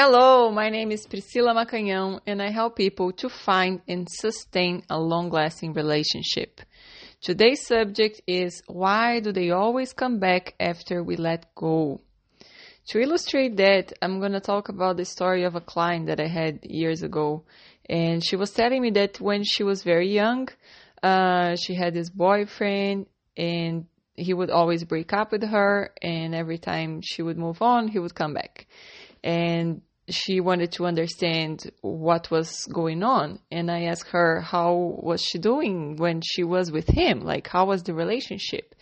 Hello, my name is Priscila Macanhão and I help people to find and sustain a long lasting relationship. Today's subject is why do they always come back after we let go? To illustrate that, I'm going to talk about the story of a client that I had years ago. And she was telling me that when she was very young, uh, she had this boyfriend and he would always break up with her. And every time she would move on, he would come back. And she wanted to understand what was going on. And i asked her how was she doing when she was with him? Like how was the relationship?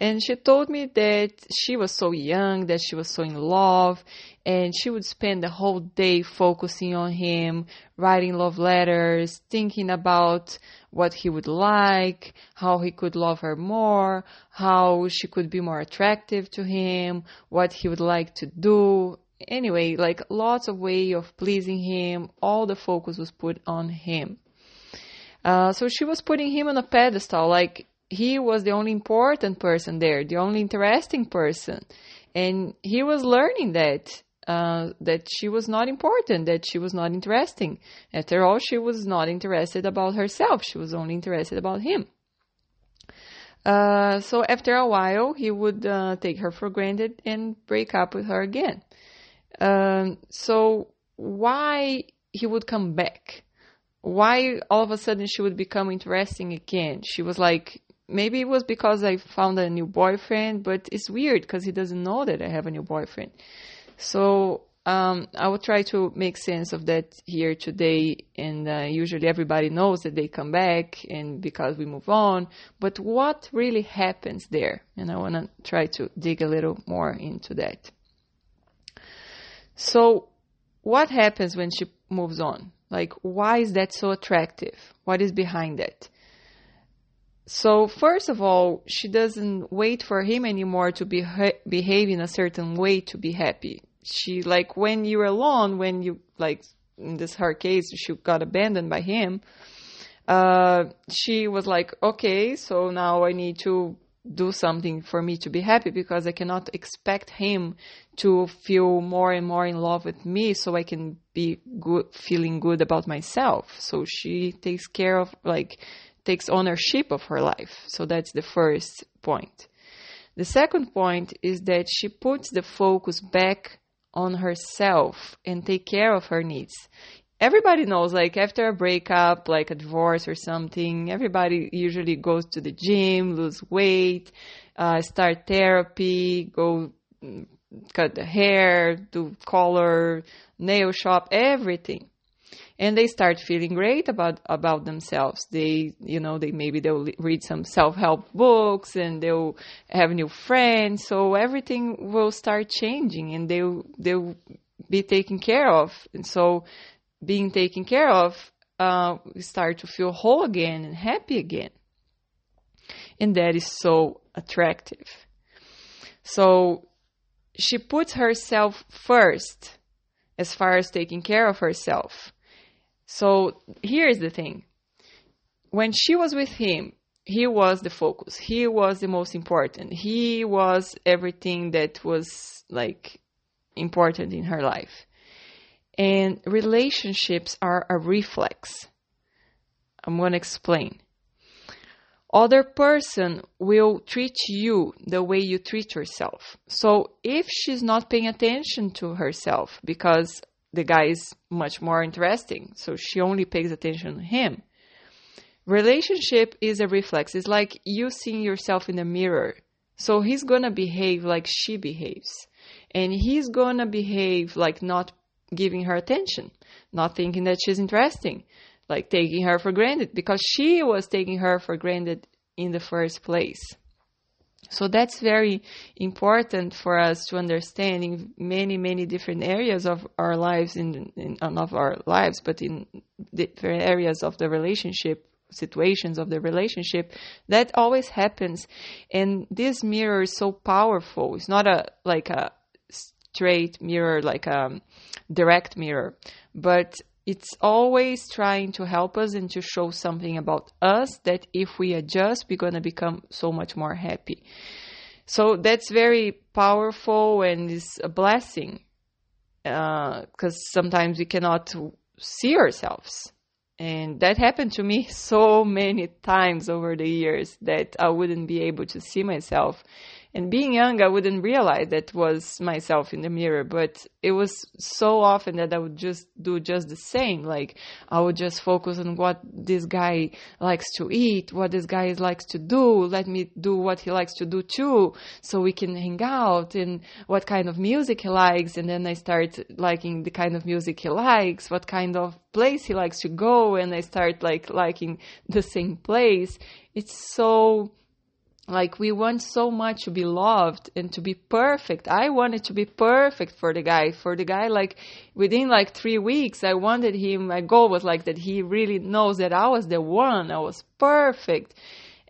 And she told me that she was so young that she was so in love and she would spend the whole day focusing on him writing love letters thinking about what he would like how he could love her more how she could be more attractive to him what he would like to do anyway, like lots of way of pleasing him. All the focus was put on him. Uh, so she was putting him on a pedestal, like he was the only important person there, the only interesting person, and he was learning that uh, that she was not important, that she was not interesting. After all, she was not interested about herself; she was only interested about him. Uh, so after a while, he would uh, take her for granted and break up with her again. Um, so why he would come back? Why all of a sudden she would become interesting again? She was like, maybe it was because I found a new boyfriend, but it's weird because he doesn't know that I have a new boyfriend. So um, I will try to make sense of that here today. And uh, usually everybody knows that they come back and because we move on. But what really happens there? And I want to try to dig a little more into that. So, what happens when she moves on? Like, why is that so attractive? What is behind that? So, first of all, she doesn't wait for him anymore to be behave in a certain way to be happy. She like when you're alone, when you like in this her case, she got abandoned by him. Uh, she was like, okay, so now I need to do something for me to be happy because I cannot expect him to feel more and more in love with me so I can be good, feeling good about myself. So she takes care of, like, takes ownership of her life. So that's the first point. The second point is that she puts the focus back on herself and take care of her needs everybody knows like after a breakup like a divorce or something everybody usually goes to the gym lose weight uh, start therapy go mm, cut the hair do color nail shop everything. And they start feeling great about about themselves. They you know they maybe they'll read some self-help books and they'll have new friends. So everything will start changing and they'll they'll be taken care of. And so being taken care of, uh, we start to feel whole again and happy again. And that is so attractive. So she puts herself first as far as taking care of herself. So here's the thing. When she was with him, he was the focus. He was the most important. He was everything that was like important in her life. And relationships are a reflex. I'm going to explain. Other person will treat you the way you treat yourself. So if she's not paying attention to herself because the guy is much more interesting, so she only pays attention to him. Relationship is a reflex. It's like you seeing yourself in the mirror. So he's gonna behave like she behaves. And he's gonna behave like not giving her attention, not thinking that she's interesting, like taking her for granted because she was taking her for granted in the first place. So that's very important for us to understand in many, many different areas of our lives, in, in our lives, but in different areas of the relationship, situations of the relationship. That always happens, and this mirror is so powerful. It's not a like a straight mirror, like a direct mirror, but it's always trying to help us and to show something about us that if we adjust, we're going to become so much more happy. So that's very powerful and is a blessing. because uh, sometimes we cannot see ourselves. And that happened to me so many times over the years that I wouldn't be able to see myself. And being young, I wouldn't realize that was myself in the mirror, but it was so often that I would just do just the same. Like I would just focus on what this guy likes to eat, what this guy likes to do. Let me do what he likes to do too, so we can hang out and what kind of music he likes. And then I start liking the kind of music he likes, what kind of place he likes to go, and I start like liking the same place. It's so like we want so much to be loved and to be perfect. I wanted to be perfect for the guy for the guy like within like three weeks i wanted him my goal was like that he really knows that i was the one i was perfect.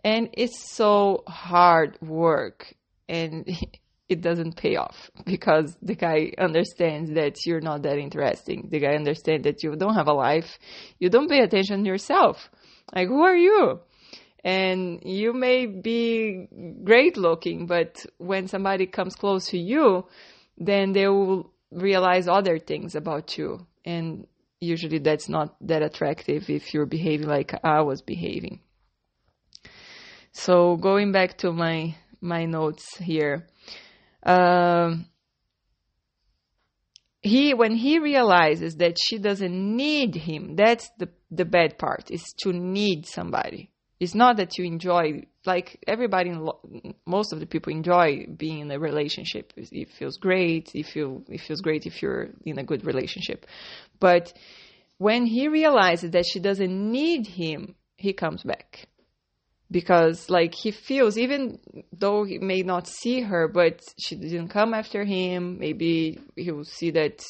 And it's so hard work and it doesn't pay off because the guy understands that you're not that interesting. The guy understands that you don't have a life. You don't pay attention to yourself. Like who are you and you may be great looking, but when somebody comes close to you, then they will realize other things about you. And usually that's not that attractive if you're behaving like I was behaving. So going back to my my notes here, um, he when he realizes that she doesn't need him, that's the the bad part is to need somebody it's not that you enjoy like everybody most of the people enjoy being in a relationship. It feels great it feel it feels great if you're in a good relationship. But when he realizes that she doesn't need him he comes back. Because like he feels even though he may not see her but she didn't come after him maybe he'll see that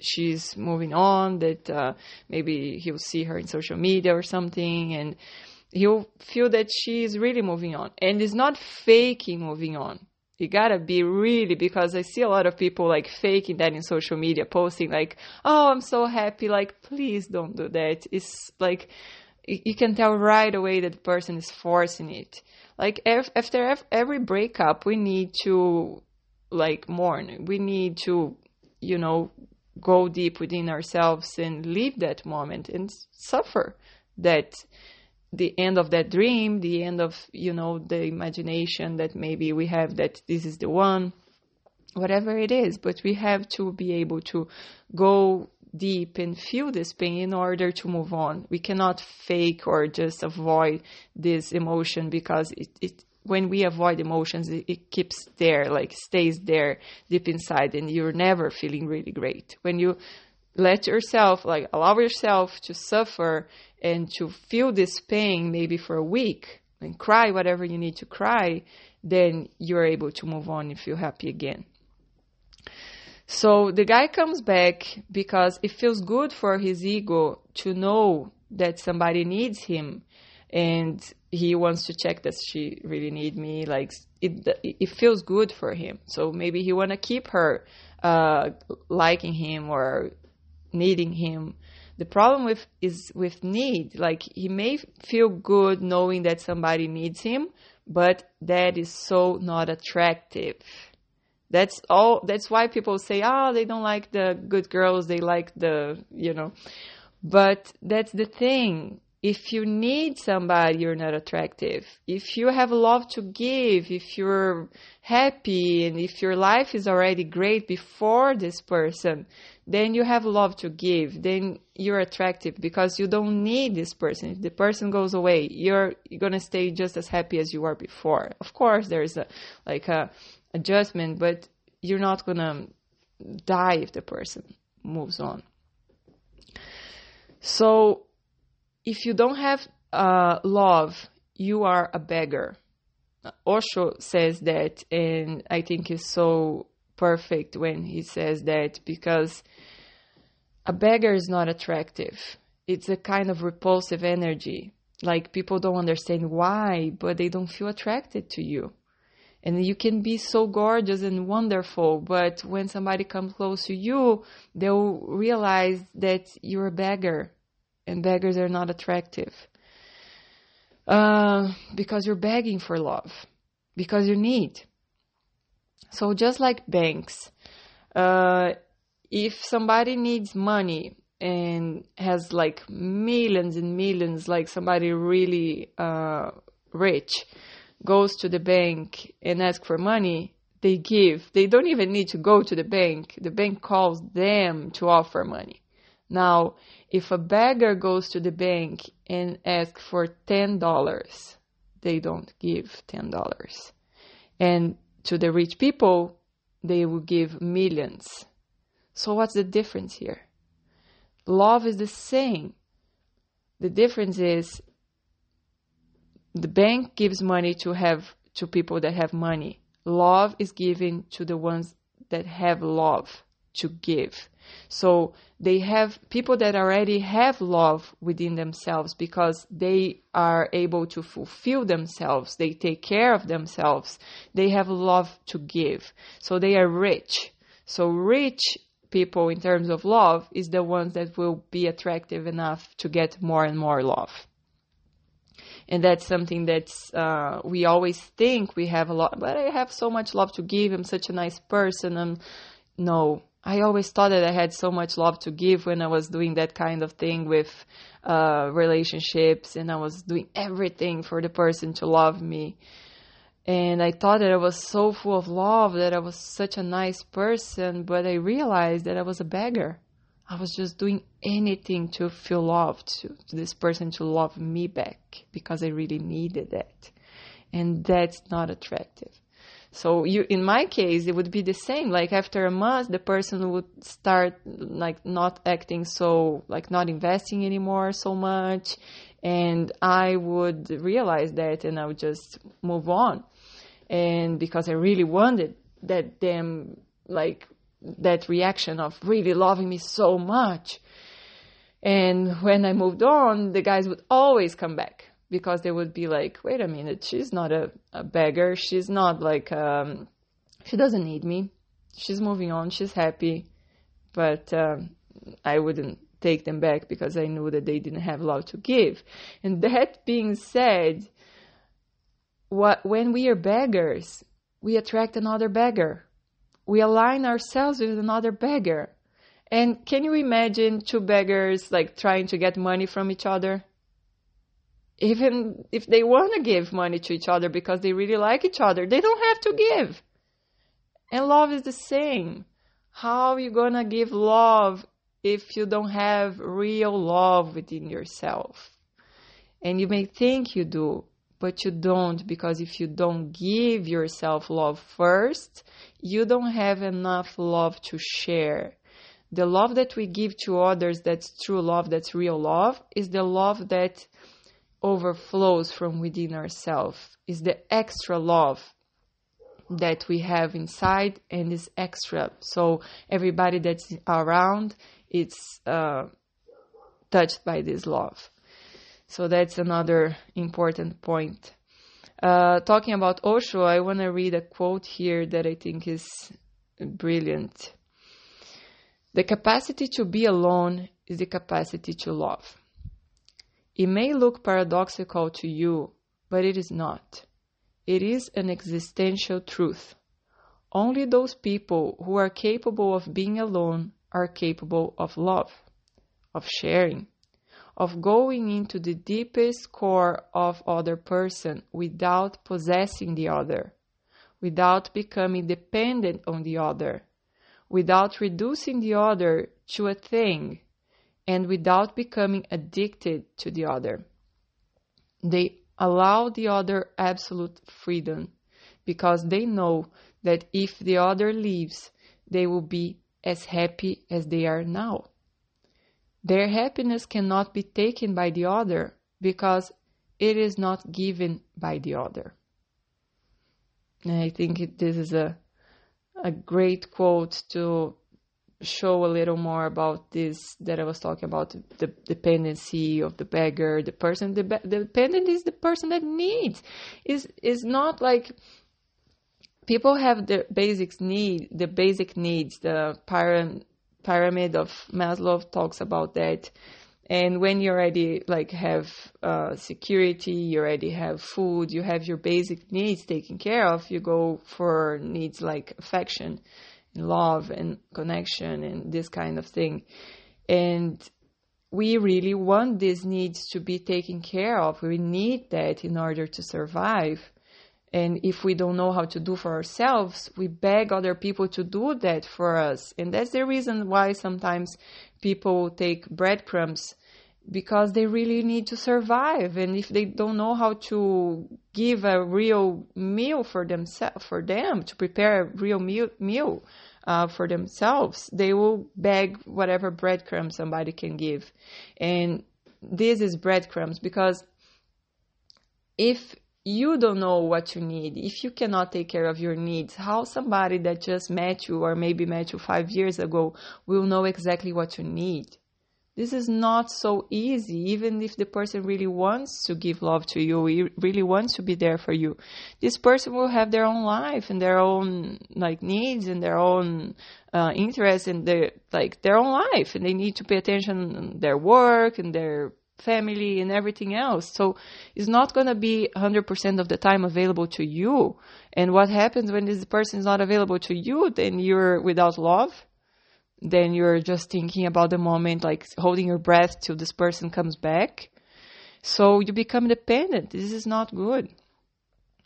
she's moving on that uh, maybe he'll see her in social media or something and he'll feel that she is really moving on and is not faking moving on. You gotta be really because I see a lot of people like faking that in social media, posting like, "Oh, I'm so happy." Like, please don't do that. It's like you can tell right away that the person is forcing it. Like after every breakup, we need to like mourn. We need to, you know, go deep within ourselves and live that moment and suffer that the end of that dream, the end of, you know, the imagination that maybe we have that this is the one, whatever it is. But we have to be able to go deep and feel this pain in order to move on. We cannot fake or just avoid this emotion because it, it when we avoid emotions, it, it, keeps there, like stays there deep inside, and you're never feeling really great. When you let yourself, like allow yourself to suffer and to feel this pain maybe for a week and cry whatever you need to cry, then you're able to move on and feel happy again. So the guy comes back because it feels good for his ego to know that somebody needs him and he wants to check that she really need me like it it feels good for him so maybe he want to keep her uh, liking him or needing him the problem with is with need. Like he may feel good knowing that somebody needs him, but that is so not attractive. That's all. That's why people say, "Oh, they don't like the good girls. They like the, you know." But that's the thing if you need somebody, you're not attractive. If you have love to give, if you're happy, and if your life is already great before this person, then you have love to give. Then you're attractive because you don't need this person. If the person goes away, you're, you're gonna stay just as happy as you were before. Of course, there's a like a adjustment, but you're not gonna die if the person moves on. So if you don't have uh, love, you are a beggar. Osho says that, and I think it's so perfect when he says that because a beggar is not attractive. It's a kind of repulsive energy. Like people don't understand why, but they don't feel attracted to you. And you can be so gorgeous and wonderful, but when somebody comes close to you, they'll realize that you're a beggar and beggars are not attractive. Uh, because you're begging for love, because you need. So just like banks, uh, if somebody needs money and has like millions and millions, like somebody really uh, rich, goes to the bank and asks for money, they give. They don't even need to go to the bank. The bank calls them to offer money. Now, if a beggar goes to the bank and asks for $10, they don't give $10. And to the rich people, they will give millions. So what's the difference here? Love is the same. The difference is the bank gives money to have to people that have money. Love is given to the ones that have love to give. So they have people that already have love within themselves because they are able to fulfill themselves. They take care of themselves. They have love to give. So they are rich. So rich people in terms of love is the ones that will be attractive enough to get more and more love. And that's something that's, uh, we always think we have a lot, but I have so much love to give. I'm such a nice person. I'm, no, I always thought that I had so much love to give when I was doing that kind of thing with uh, relationships, and I was doing everything for the person to love me. And I thought that I was so full of love, that I was such a nice person, but I realized that I was a beggar. I was just doing anything to feel loved, to, to this person to love me back because I really needed that. And that's not attractive. So you, in my case, it would be the same. Like after a month, the person would start like not acting so, like not investing anymore so much. And I would realize that and I would just move on and because I really wanted that them like that reaction of really loving me so much. And when I moved on, the guys would always come back because they would be like, wait a minute, she's not a, a beggar. She's not like, um, she doesn't need me. She's moving on. She's happy. But um, I wouldn't take them back because I knew that they didn't have love to give. And that being said, what, when we are beggars, we attract another beggar. We align ourselves with another beggar. And can you imagine two beggars like trying to get money from each other? Even if they want to give money to each other because they really like each other, they don't have to give. And love is the same. How are you going to give love if you don't have real love within yourself? And you may think you do, but you don't because if you don't give yourself love first, you don't have enough love to share. The love that we give to others, that's true love, that's real love, is the love that overflows from within ourselves, is the extra love that we have inside and is extra. So everybody that's around, it's uh, touched by this love. So that's another important point. Uh, talking about Osho, I want to read a quote here that I think is brilliant. The capacity to be alone is the capacity to love. It may look paradoxical to you, but it is not. It is an existential truth. Only those people who are capable of being alone are capable of love, of sharing, of going into the deepest core of other person without possessing the other, without becoming dependent on the other, without reducing the other to a thing, and without becoming addicted to the other. They allow the other absolute freedom because they know that if the other leaves, they will be as happy as they are now. Their happiness cannot be taken by the other because it is not given by the other. And I think this is a a great quote to show a little more about this that I was talking about the dependency of the beggar, the person the, the dependent is the person that needs is is not like people have the basics need the basic needs the pyramid pyramid of Maslow talks about that. And when you already like have uh, security, you already have food, you have your basic needs taken care of, you go for needs like affection love and connection and this kind of thing. And we really want these needs to be taken care of. We need that in order to survive. And if we don't know how to do for ourselves, we beg other people to do that for us. And that's the reason why sometimes people take breadcrumbs because they really need to survive. And if they don't know how to give a real meal for themselves, for them to prepare a real meal, meal uh, for themselves, they will beg whatever breadcrumbs somebody can give. And this is breadcrumbs because if you don't know what you need, if you cannot take care of your needs, how somebody that just met you or maybe met you five years ago will know exactly what you need? This is not so easy, even if the person really wants to give love to you, really wants to be there for you. This person will have their own life and their own like needs and their own uh, interests and their like their own life, and they need to pay attention on their work and their family and everything else. So it's not going to be 100% of the time available to you. And what happens when this person is not available to you? Then you're without love then you're just thinking about the moment, like holding your breath till this person comes back. So you become dependent. This is not good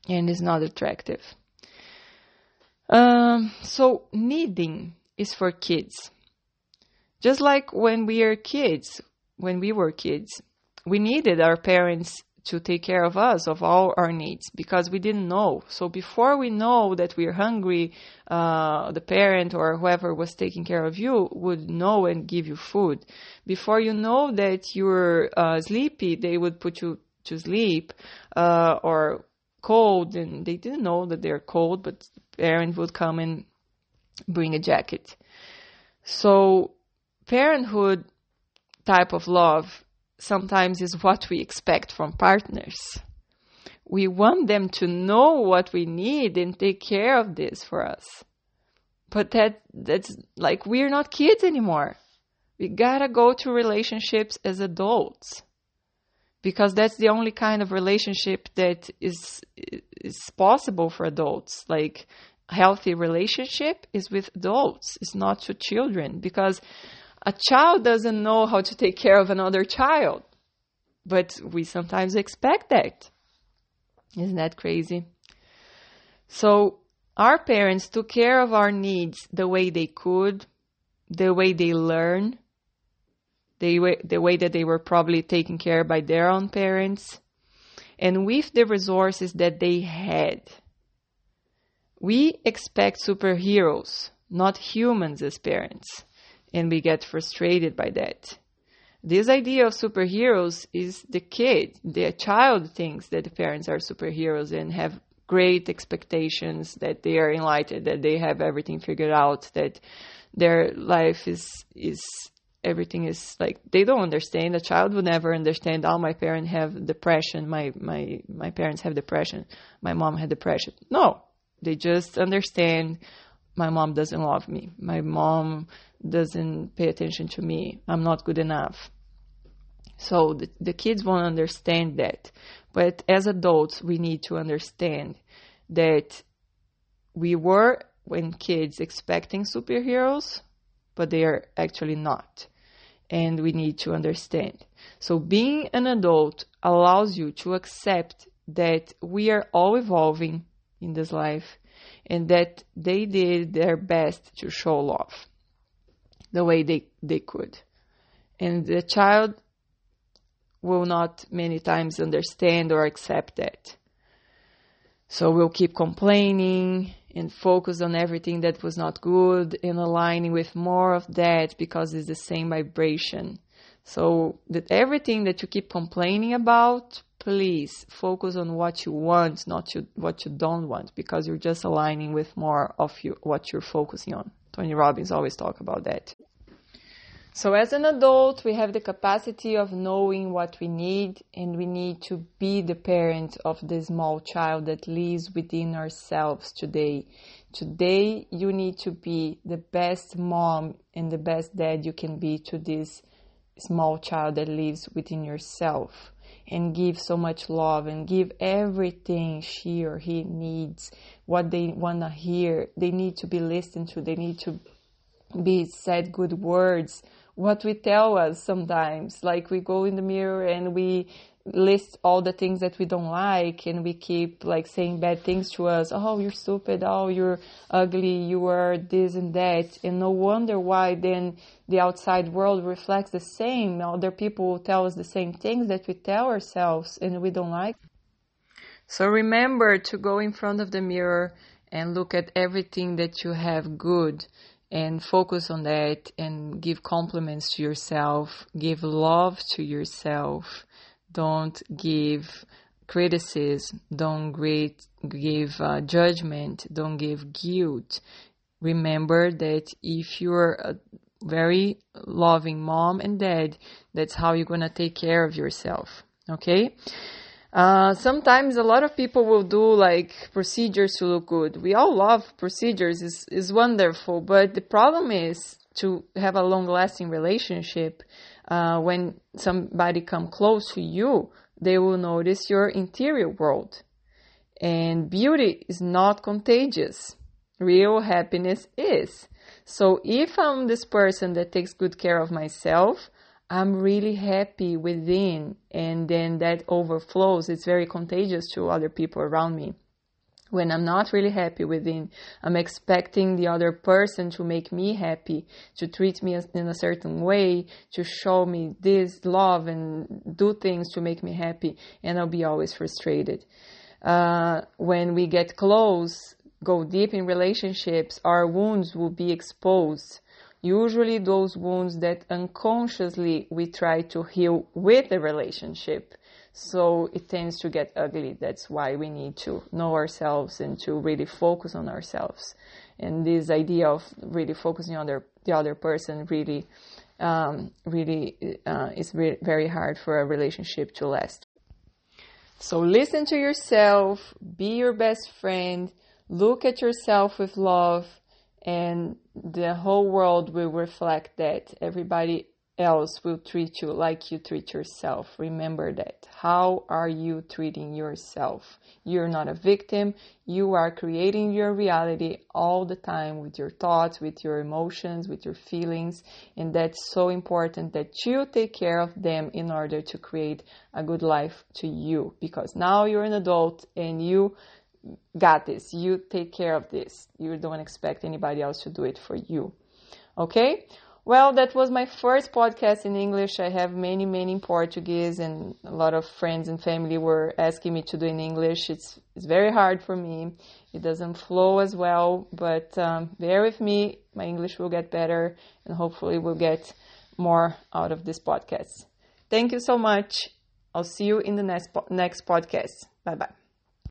and is not attractive. Um, so needing is for kids. Just like when we are kids, when we were kids, we needed our parents to take care of us, of all our needs, because we didn't know. So before we know that we're hungry, uh, the parent or whoever was taking care of you would know and give you food. Before you know that you're uh, sleepy, they would put you to sleep, uh, or cold, and they didn't know that they're cold, but the parent would come and bring a jacket. So parenthood type of love sometimes is what we expect from partners. We want them to know what we need and take care of this for us. But that that's like we're not kids anymore. We gotta go to relationships as adults. Because that's the only kind of relationship that is is possible for adults. Like healthy relationship is with adults, it's not to children. Because a child doesn't know how to take care of another child, but we sometimes expect that. Isn't that crazy? So, our parents took care of our needs the way they could, the way they learn, the way, the way that they were probably taken care by their own parents, and with the resources that they had. We expect superheroes, not humans as parents and we get frustrated by that. This idea of superheroes is the kid, the child thinks that the parents are superheroes and have great expectations that they are enlightened, that they have everything figured out, that their life is is everything is like they don't understand. A child would never understand. Oh, my parents have depression. My my my parents have depression. My mom had depression. No, they just understand. My mom doesn't love me. My mom doesn't pay attention to me. I'm not good enough. So the, the kids won't understand that. But as adults, we need to understand that we were, when kids, expecting superheroes, but they are actually not. And we need to understand. So being an adult allows you to accept that we are all evolving in this life and that they did their best to show love the way they, they could. And the child will not many times understand or accept that. So we'll keep complaining and focus on everything that was not good and aligning with more of that because it's the same vibration. So that everything that you keep complaining about, please focus on what you want, not you, what you don't want, because you're just aligning with more of you, what you're focusing on. Tony Robbins always talk about that. So as an adult, we have the capacity of knowing what we need and we need to be the parent of the small child that lives within ourselves today. Today, you need to be the best mom and the best dad you can be to this small child that lives within yourself. and give so much love and give everything she or he needs, what they want to hear. They need to be listened to. They need to be said good words. What we tell us sometimes, like we go in the mirror and we list all the things that we don't like and we keep like saying bad things to us. Oh, you're stupid. Oh, you're ugly. You are this and that. And no wonder why then the outside world reflects the same. Other people tell us the same things that we tell ourselves and we don't like. So remember to go in front of the mirror and look at everything that you have good and focus on that and give compliments to yourself, give love to yourself don't give criticism, don't great, give uh, judgment, don't give guilt. Remember that if you're a very loving mom and dad, that's how you're gonna take care of yourself. Okay? Uh, sometimes a lot of people will do like procedures to look good. We all love procedures, is is wonderful, but the problem is to have a long lasting relationship uh, when somebody come close to you, they will notice your interior world. And beauty is not contagious. Real happiness is. So if I'm this person that takes good care of myself, I'm really happy within and then that overflows. It's very contagious to other people around me when I'm not really happy within, I'm expecting the other person to make me happy, to treat me in a certain way, to show me this love and do things to make me happy, and I'll be always frustrated. Uh, when we get close, go deep in relationships, our wounds will be exposed. Usually, those wounds that unconsciously we try to heal with the relationship so it tends to get ugly. That's why we need to know ourselves and to really focus on ourselves. And this idea of really focusing on the, the other person really, um, really uh, is re- very hard for a relationship to last. So listen to yourself, be your best friend, look at yourself with love, and the whole world will reflect that. Everybody else will treat you like you treat yourself. Remember that. How are you treating yourself? You're not a victim. You are creating your reality all the time with your thoughts, with your emotions, with your feelings. And that's so important that you take care of them in order to create a good life to you. Because now you're an adult and you got this. You take care of this. You don't expect anybody else to do it for you. Okay? Well, that was my first podcast in English. I have many, many in Portuguese, and a lot of friends and family were asking me to do in English. It's it's very hard for me. It doesn't flow as well, but um, bear with me. My English will get better, and hopefully, we'll get more out of this podcast. Thank you so much. I'll see you in the next next podcast. Bye bye.